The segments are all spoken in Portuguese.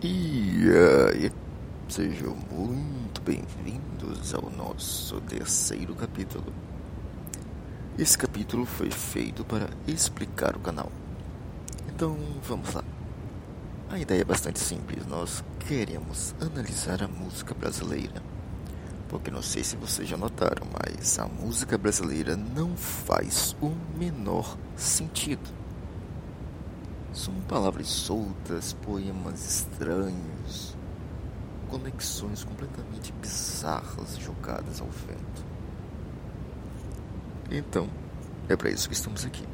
E aí, sejam muito bem-vindos ao nosso terceiro capítulo. Esse capítulo foi feito para explicar o canal. Então, vamos lá. A ideia é bastante simples. Nós queremos analisar a música brasileira. Porque não sei se vocês já notaram, mas a música brasileira não faz o menor sentido. São palavras soltas, poemas estranhos, conexões completamente bizarras jogadas ao vento. Então, é para isso que estamos aqui.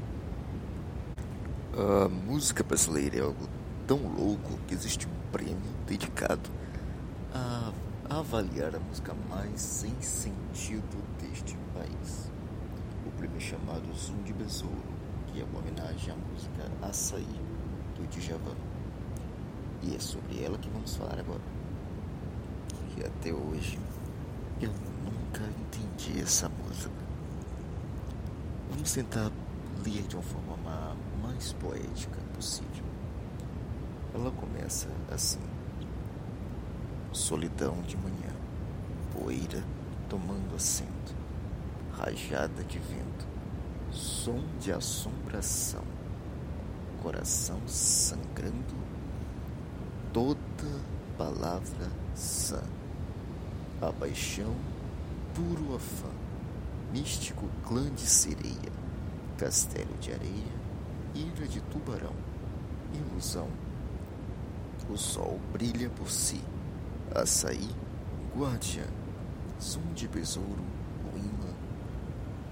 A música brasileira é algo tão louco que existe um prêmio dedicado a avaliar a música mais sem sentido deste país. O prêmio é chamado Zoom de Besouro, que é uma homenagem à música Açaí do Djavan. E é sobre ela que vamos falar agora. Que até hoje eu nunca entendi essa música. Vamos tentar ler de uma forma mais poética possível. Ela começa assim: Solidão de manhã, poeira tomando assento, rajada de vento, som de assombração coração sangrando, toda palavra sã. A paixão, puro afã, místico clã de sereia, castelo de areia, ilha de tubarão, ilusão. O sol brilha por si, açaí, guardiã, zum de besouro,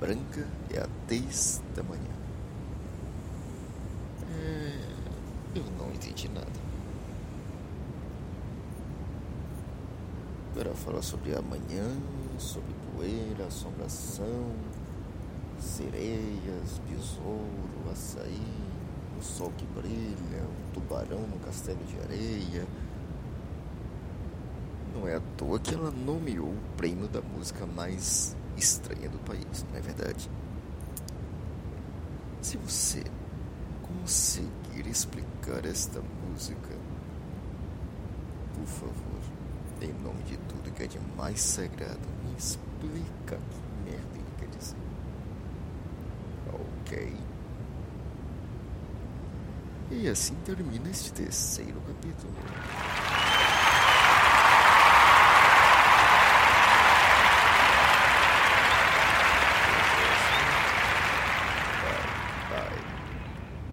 branca é a tez da manhã. Eu não entendi nada. Era falar sobre amanhã, sobre poeira, assombração, sereias, besouro, açaí, o sol que brilha, um tubarão no castelo de areia. Não é à toa que ela nomeou o prêmio da música mais estranha do país, não é verdade? Se você conseguir explicar esta música, por favor, em nome de tudo que é de mais sagrado, me explica que merda ele quer dizer. Ok? E assim termina este terceiro capítulo.